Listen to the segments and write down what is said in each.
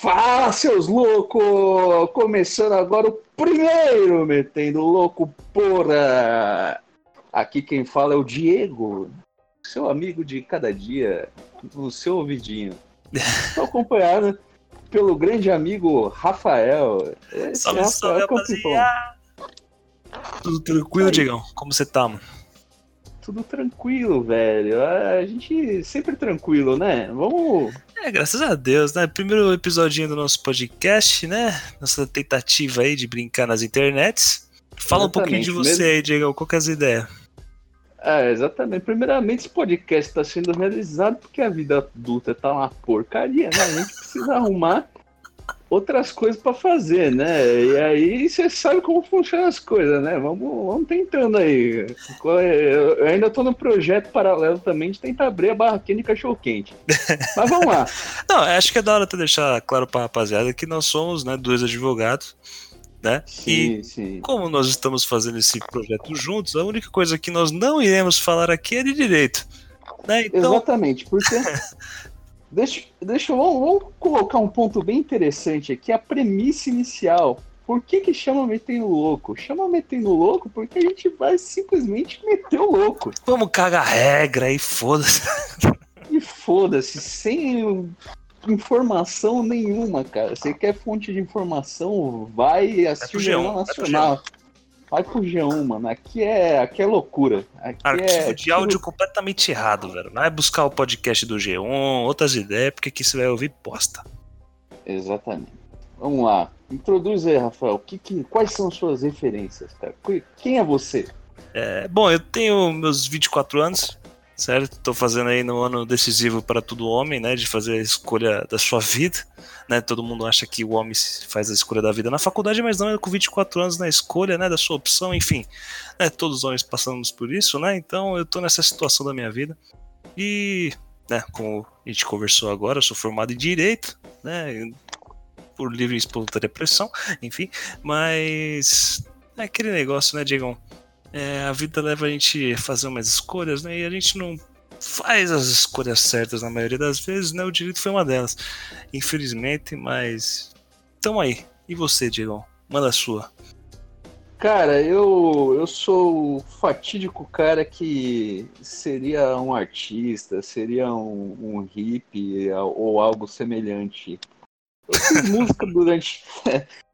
Fala, seus loucos! Começando agora o primeiro Metendo Louco, porra! Aqui quem fala é o Diego, seu amigo de cada dia, no seu ouvidinho. Estou acompanhado pelo grande amigo Rafael. Esse salve, Rafael salve, rapaziada! Tudo tranquilo, Diegão? Como você tá, mano? tudo tranquilo, velho. A gente sempre tranquilo, né? Vamos. É, graças a Deus, né? Primeiro episódio do nosso podcast, né? Nossa tentativa aí de brincar nas internets. Fala exatamente. um pouquinho de você aí, Diego. Qual que é as ideias? É, exatamente. Primeiramente, esse podcast está sendo realizado porque a vida adulta tá uma porcaria, né? A gente precisa arrumar outras coisas para fazer, né? E aí você sabe como funcionam as coisas, né? Vamos, vamos tentando aí. Eu ainda estou no projeto paralelo também de tentar abrir a barraquinha de cachorro quente. Mas vamos lá. Não, acho que é da hora até deixar claro para a rapaziada que nós somos, né, dois advogados. Né? Sim, e sim. como nós estamos fazendo esse projeto juntos, a única coisa que nós não iremos falar aqui é de direito. Né? Então... Exatamente, porque Deixa, deixa vamos, vamos, colocar um ponto bem interessante aqui, a premissa inicial. Por que que chama metendo louco? Chama metendo louco porque a gente vai simplesmente meter o louco. Vamos cagar regra e foda-se. E foda-se, sem informação nenhuma, cara. Você quer fonte de informação, vai assistir o Jornal Nacional. Vai pro G1, mano. Aqui é, aqui é loucura. Aqui Arquivo é... de áudio completamente errado, velho. Vai buscar o podcast do G1, outras ideias, porque aqui você vai ouvir bosta. Exatamente. Vamos lá. Introduz aí, Rafael. Que, que, quais são suas referências, cara? Quem é você? É, bom, eu tenho meus 24 anos, certo? Estou fazendo aí no ano decisivo para todo homem, né? De fazer a escolha da sua vida, né? Todo mundo acha que o homem faz a escolha da vida na faculdade, mas não é com 24 anos na escolha, né? Da sua opção, enfim. Né, todos os homens passamos por isso, né? Então eu estou nessa situação da minha vida. E, né, como a gente conversou agora, eu sou formado em Direito, né? Por livre e espontânea pressão, enfim. Mas é aquele negócio, né, Diego? É, a vida leva a gente a fazer umas escolhas, né? E a gente não faz as escolhas certas na maioria das vezes, né? O direito foi uma delas, infelizmente, mas tamo aí. E você, Diego? Manda a sua. Cara, eu, eu sou o fatídico cara que seria um artista, seria um, um hippie ou algo semelhante. Eu fiz música durante.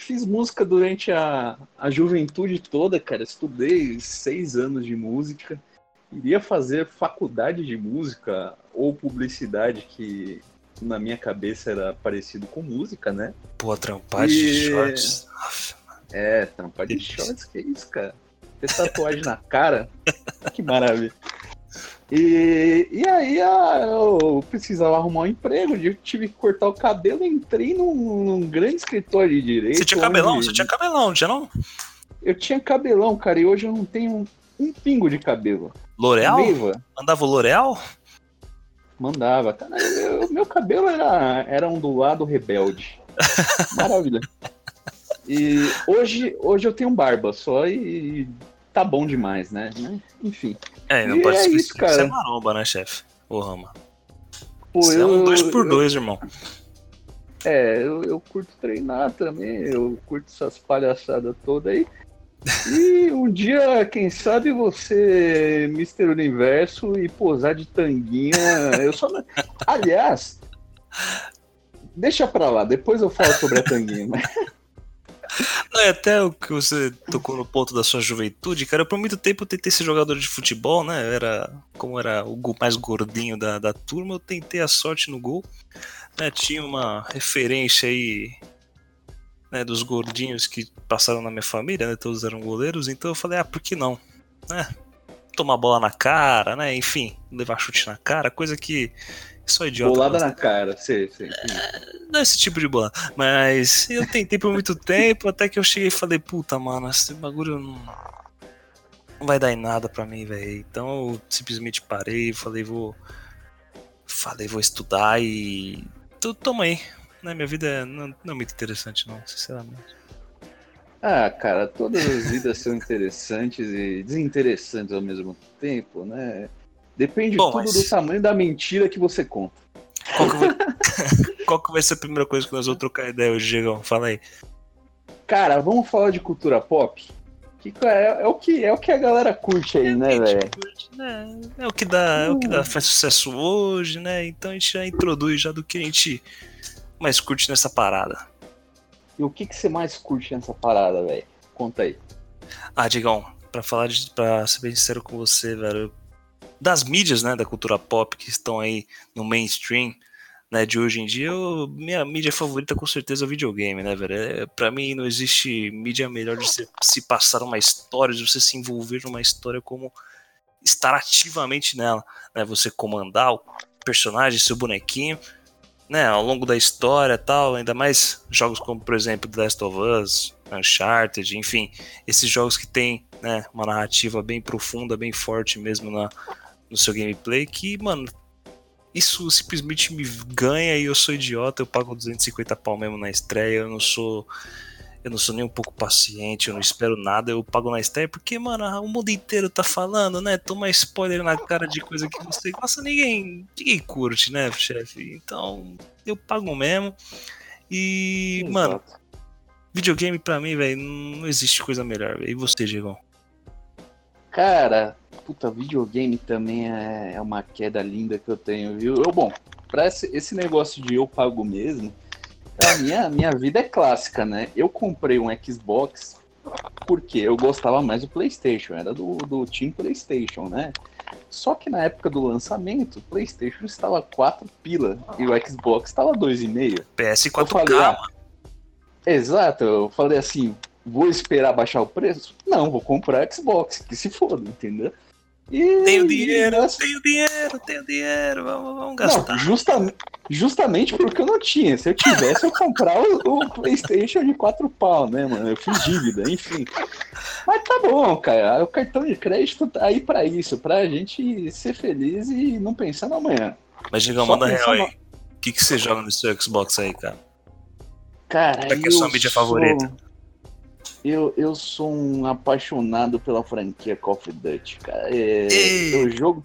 Fiz música durante a, a juventude toda, cara. Estudei seis anos de música. Iria fazer faculdade de música ou publicidade, que na minha cabeça era parecido com música, né? Pô, trampar de e... shorts. É, trampar de shorts, que isso, cara? Ter tatuagem na cara? Que maravilha. E, e aí eu precisava arrumar um emprego, eu tive que cortar o cabelo, entrei num, num grande escritório de direito. Você tinha cabelão? Onde... Você tinha cabelão, tinha não? Eu tinha cabelão, cara, e hoje eu não tenho um, um pingo de cabelo. L'Oreal? Mandava o L'Oreal? Mandava, cara. Eu, meu cabelo era, era ondulado rebelde. Maravilha. E hoje, hoje eu tenho barba só e tá bom demais, né? Enfim. É, não e pode é isso, cara. Você é maromba, né, chefe? Ô, Rama. Pô, Você eu, é um dois por eu, dois, irmão. É, eu, eu curto treinar também, eu curto essas palhaçadas todas aí. E um dia, quem sabe você, Mr. Universo, e posar de tanguinha. Eu só. Aliás, deixa pra lá, depois eu falo sobre a tanguinha. Não, é até o que você tocou no ponto da sua juventude, cara, por muito tempo eu tentei ser jogador de futebol, né? Eu era, como era o mais gordinho da, da turma, eu tentei a sorte no gol. Né? Tinha uma referência aí né, dos gordinhos que passaram na minha família, né? Todos eram goleiros, então eu falei, ah, por que não? Né? Tomar bola na cara, né? Enfim, levar chute na cara, coisa que Sou idiota. Bolada na cara, sei, sei. Não é esse tipo de bola. Mas eu tentei por muito tempo, até que eu cheguei e falei, puta, mano, esse bagulho não, não vai dar em nada pra mim, velho. Então eu simplesmente parei, falei, vou. Falei, vou estudar e. Toma aí. Né? Minha vida é, não, não é muito interessante, não, sinceramente. Ah, cara, todas as vidas são interessantes e desinteressantes ao mesmo tempo, né? Depende Bom, tudo mas... do tamanho da mentira que você conta. Qual que, vou... qual que vai ser a primeira coisa que nós vamos trocar ideia hoje, Diegão? Fala aí. Cara, vamos falar de cultura pop? Que é, é, o que é o que a galera curte aí, é né, velho? Né? É o que dá, é o que dá, faz sucesso hoje, né? Então a gente já introduz já do que a gente mais curte nessa parada. E o que, que você mais curte nessa parada, velho? Conta aí. Ah, Digão, pra falar de, pra ser bem sincero com você, velho, das mídias, né, da cultura pop que estão aí no mainstream, né, de hoje em dia, eu, minha mídia favorita com certeza é o videogame, né, velho? É, pra mim não existe mídia melhor de se, se passar uma história, de você se envolver numa história como estar ativamente nela, né? Você comandar o personagem, seu bonequinho, né, ao longo da história tal, ainda mais jogos como, por exemplo, The Last of Us, Uncharted, enfim, esses jogos que tem, né, uma narrativa bem profunda, bem forte mesmo na, no seu gameplay, que, mano, isso simplesmente me ganha e eu sou idiota, eu pago 250 pau mesmo na estreia, eu não sou eu não sou nem um pouco paciente, eu não espero nada, eu pago na estreia, porque, mano, o mundo inteiro tá falando, né? Toma spoiler na cara de coisa que você gosta, ninguém, ninguém curte, né, chefe? Então, eu pago mesmo. E, Exato. mano, videogame pra mim, velho, não existe coisa melhor, véio. E você, Diego? Cara, puta, videogame também é, é uma queda linda que eu tenho, viu? Eu, bom, pra esse, esse negócio de eu pago mesmo, a minha, minha vida é clássica, né? Eu comprei um Xbox porque eu gostava mais do PlayStation, era do, do Team PlayStation, né? Só que na época do lançamento, o PlayStation estava 4 pila e o Xbox estava 2,5. PS4K, falei, ah, Exato, eu falei assim, vou esperar baixar o preço? Não, vou comprar Xbox, que se foda, entendeu? E, tenho dinheiro, tenho dinheiro, tenho dinheiro, vamos, vamos gastar. Não, justa, justamente porque eu não tinha. Se eu tivesse, eu comprava o, o, PlayStation de 4 pau, né, mano? Eu fiz dívida, enfim. Mas tá bom, cara. O cartão de crédito tá aí pra isso, pra gente ser feliz e não pensar no amanhã. Mas diga, manda real aí. O que, que você joga no seu Xbox aí, cara? Cara, Qual é, é a sua mídia sou... favorita? Eu, eu sou um apaixonado pela franquia Call of Duty, cara. É, eu jogo.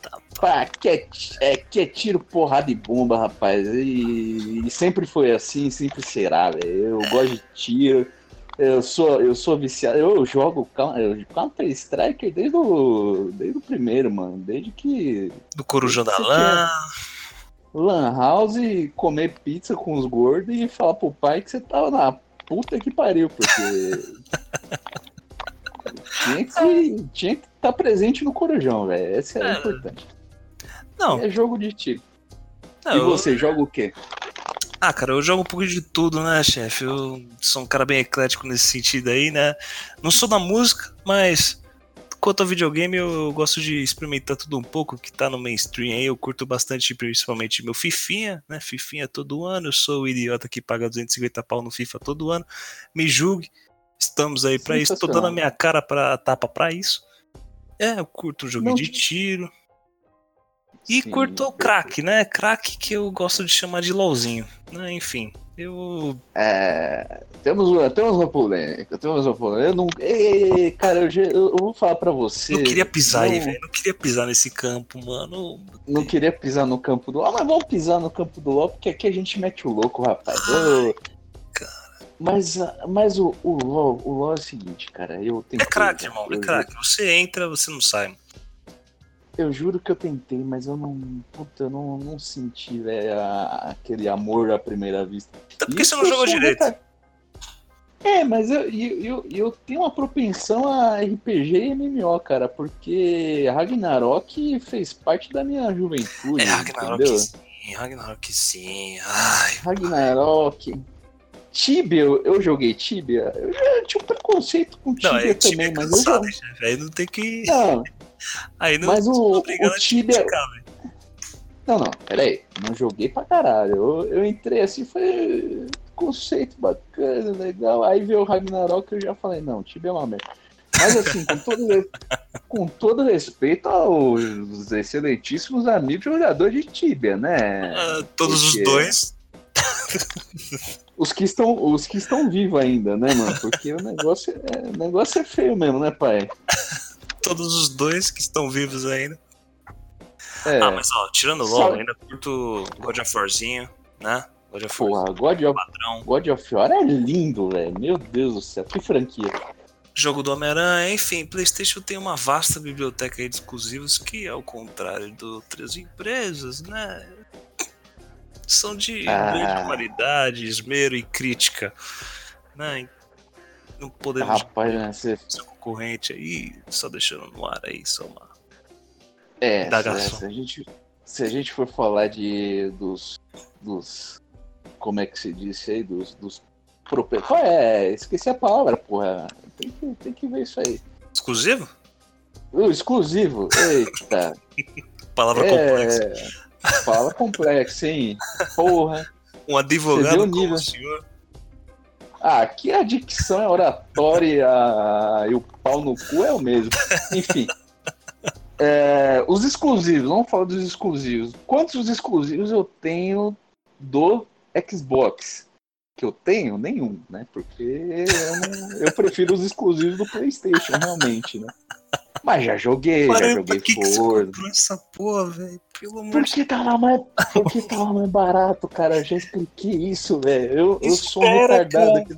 Tá, pá, que é, é, que é tiro, porrada e bomba, rapaz. E, e sempre foi assim, sempre será, velho. Eu gosto de tiro. Eu sou, eu sou viciado. Eu jogo Counter Strike desde o, desde o primeiro, mano. Desde que. Do Corujão da Lã. Lan House, comer pizza com os gordos e falar pro pai que você tava na puta que pariu, porque. tinha que tinha que estar tá presente no Corujão, velho. Esse é, é, importante. Não. É jogo de tiro. Não, e você, eu... joga o quê? Ah, cara, eu jogo um pouco de tudo, né, chefe? Eu sou um cara bem eclético nesse sentido aí, né? Não sou da música, mas Quanto ao videogame, eu gosto de experimentar tudo um pouco que tá no mainstream aí. Eu curto bastante, principalmente meu Fifinha, né? Fifinha todo ano. Eu sou o idiota que paga 250 pau no FIFA todo ano. Me julgue. Estamos aí para isso. Tô dando a minha cara pra tapa pra isso. É, eu curto o jogo de tiro. E Sim, curto o crack, né? Crack que eu gosto de chamar de LOLzinho. Né? Enfim, eu. É, temos, temos uma polêmica, temos uma polêmica. Eu não. Ei, cara, eu, eu, eu, vou falar pra você. Não queria pisar não, aí, velho. Não queria pisar nesse campo, mano. Não queria pisar no campo do LOL, mas vamos pisar no campo do LOL, porque aqui a gente mete o louco, rapaz. Ai, cara. Mas, mas o, o, LOL, o LOL é o seguinte, cara. Eu tenho é craque, irmão, é craque. Você entra, você não sai. Eu juro que eu tentei, mas eu não. Puta, eu não, não senti, velho, aquele amor à primeira vista. Até porque Isso você não jogou direito. É, mas eu, eu, eu, eu, tenho uma propensão a RPG e MMO, cara, porque Ragnarok fez parte da minha juventude. É, Ragnarok entendeu? sim, Ragnarok sim. Ai, Ragnarok. Tibia, eu, joguei Tibia. Eu já tinha um preconceito com Tibia, não, é, também, mas cansado, eu. Aí não tem que. Não, Aí não Mas o, o Tibia. Não, não, peraí. Não joguei pra caralho. Eu, eu entrei assim, foi conceito bacana, legal. Aí veio o Ragnarok eu já falei, não, Tibia é uma merda. Mas assim, com todo, com todo respeito aos excelentíssimos amigos jogadores de Tibia, né? Uh, todos Porque... os dois. Os que, estão, os que estão vivos ainda, né, mano? Porque o negócio é, o negócio é feio mesmo, né, pai? todos os dois que estão vivos ainda. É. Ah, mas ó, tirando o LoL, Só... ainda curto God of Warzinho. né? God of Porra, God of, padrão. God of War é lindo, velho. Meu Deus do céu, que franquia. Jogo do Homem-Aranha, enfim, PlayStation tem uma vasta biblioteca aí de exclusivos que, ao contrário de outras empresas, né? São de Ah. grande qualidade, esmero e crítica. Né? Não podemos Rapaz, né, você- seu concorrente aí, só deixando no ar aí, só uma. É, se, a gente, se a gente for falar de dos, dos como é que se disse aí, dos, dos Qual é? Esqueci a palavra, porra. Tem que, tem que ver isso aí. Exclusivo? O exclusivo, eita. Palavra complexa. Fala complexo, hein? Porra. Um advogado como nível? o senhor. Ah, aqui a dicção é oratória e o pau no cu é o mesmo. Enfim. É, os exclusivos, vamos falar dos exclusivos. Quantos exclusivos eu tenho do Xbox? Que eu tenho? Nenhum, né? Porque eu, não- eu prefiro os exclusivos do PlayStation, realmente, né? Mas já joguei, já joguei que, que você Forza. essa porra, velho? Pelo amor Porque tava mais, porque tava mais barato, cara. Eu já expliquei isso, velho. Eu, eu sou um retardado aqui.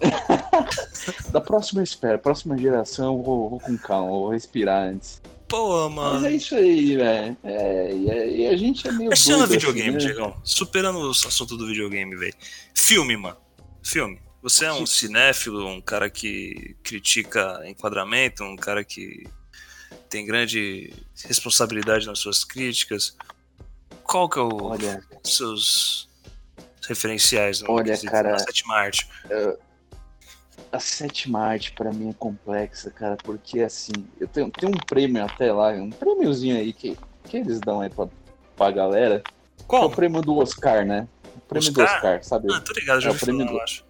da próxima espera, próxima geração, eu vou, vou com calma, vou respirar antes. Pô, Mas mano. é isso aí, velho. É, e, a- e a gente é meio. Mas chama doido videogame, assim, né? Diegão. Superando o assunto do videogame, velho. Filme, mano. Filme. Você é um cinéfilo, um cara que critica enquadramento, um cara que tem grande responsabilidade nas suas críticas. Qual que é o Olha, seus referenciais no Olha, quesito cara, da sétima arte? a sétima arte pra mim é complexa, cara, porque assim, eu tenho, tem um prêmio até lá, um prêmiozinho aí que, que eles dão aí pra, pra galera. Que é o Qual? prêmio do Oscar, né? O prêmio do Oscar? Oscar, sabe? Ah, tô ligado, já É o prêmio falar, do- eu acho.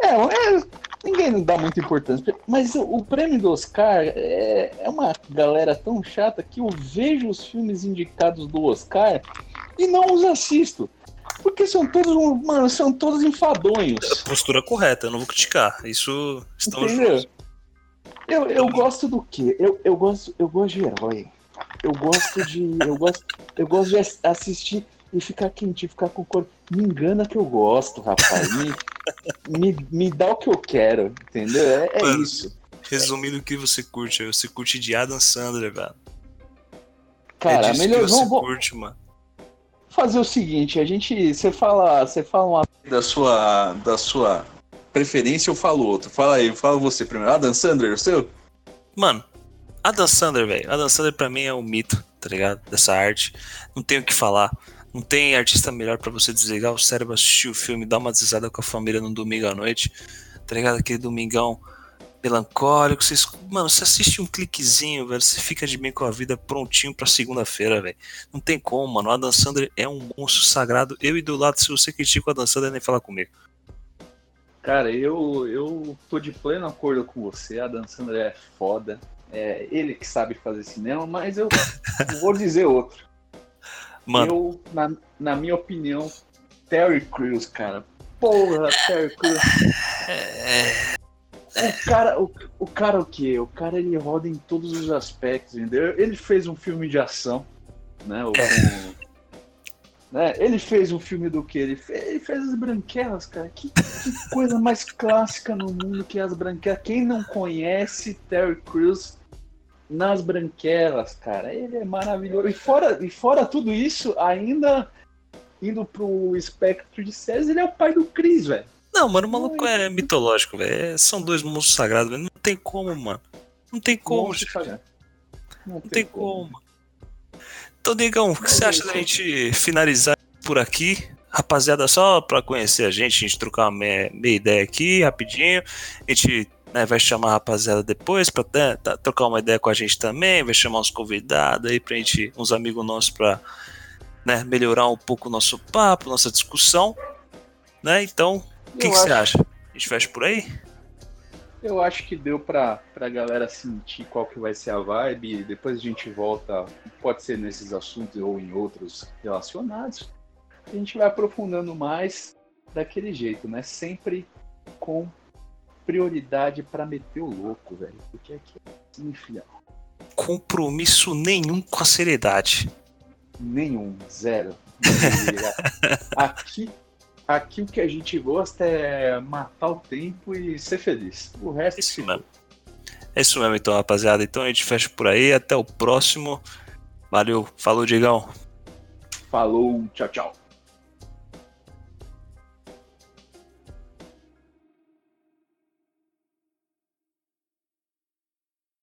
É, é, ninguém dá muita importância. Mas o, o prêmio do Oscar é, é uma galera tão chata que eu vejo os filmes indicados do Oscar e não os assisto. Porque são todos, mano, são todos enfadonhos. Postura correta, eu não vou criticar. Isso estamos Entendeu? Eu, eu gosto do quê? Eu, eu, gosto, eu gosto de herói. Eu gosto de. Eu gosto, eu gosto de ass- assistir e ficar quentinho, ficar com o corpo. Me engana que eu gosto, rapaz. Me, me, me dá o que eu quero, entendeu? É, é Mano. isso. Resumindo o que você curte, você curte de Adam Sandler, velho. Cara, é melhor vamos, vamos curte, mano. fazer o seguinte, a gente, você fala, você fala uma da sua, da sua preferência, eu falo outro. Fala aí, fala você primeiro. Adam Sandler, o seu? Mano, Adam Sandler, velho. Adam Sandler pra mim é um mito, tá ligado? Dessa arte. Não tem o que falar. Não tem artista melhor pra você desligar o cérebro, assistir o filme, dar uma desisada com a família no domingo à noite. Tá ligado? Aquele domingão melancólico. Você, esc- mano, você assiste um cliquezinho, velho. Você fica de bem com a vida prontinho pra segunda-feira, velho. Não tem como, mano. O Adam Sandler é um monstro sagrado. Eu e do lado, se você critica o Adam Sandler, nem fala comigo. Cara, eu, eu tô de pleno acordo com você. Adam Sandler é foda. É ele que sabe fazer cinema, mas eu vou dizer outro. Mano, Eu, na, na minha opinião, Terry Crews, cara. Porra, Terry Crews. é, O cara, o, o cara o quê? O cara ele roda em todos os aspectos, entendeu? Ele fez um filme de ação, né? o- com- né? Ele fez um filme do que? Ele fez, ele fez as branquelas, cara. Que, que coisa mais clássica no mundo que as branquelas. Quem não conhece Terry Crews nas branquelas, cara? Ele é maravilhoso. E fora, e fora tudo isso, ainda indo pro espectro de séries, ele é o pai do Chris, velho. Não, mano, o maluco é mitológico, velho. É- São dois monstros sagrados, velho. Não tem como, mano. Não tem como. Não Não tem como. mano. Então, Digão, o que você acha da gente finalizar por aqui? Rapaziada, só pra conhecer a gente, a gente trocar uma meia, meia ideia aqui, rapidinho. A gente né, vai chamar a rapaziada depois pra né, tá- trocar uma ideia com a gente também. Vai chamar uns convidados aí pra gente, uns amigos nossos pra né, melhorar um pouco o nosso papo, nossa discussão. Né? Então, o que, você acha? A gente fecha por aí? Eu acho que deu pra, pra galera sentir qual que vai ser a vibe. Depois a gente volta, pode ser nesses assuntos ou em outros relacionados. A gente vai aprofundando mais daquele jeito, né? Sempre com prioridade pra meter o louco, velho. Porque aqui é assim, filha. Compromisso nenhum com a seriedade. Nenhum, zero. aqui, aqui o que a gente gosta é matar o tempo e ser feliz. O resto é isso mesmo. É isso mesmo, então, rapaziada. Então a gente fecha por aí. Até o próximo. Valeu. Falou, Digão. Falou. Tchau, tchau.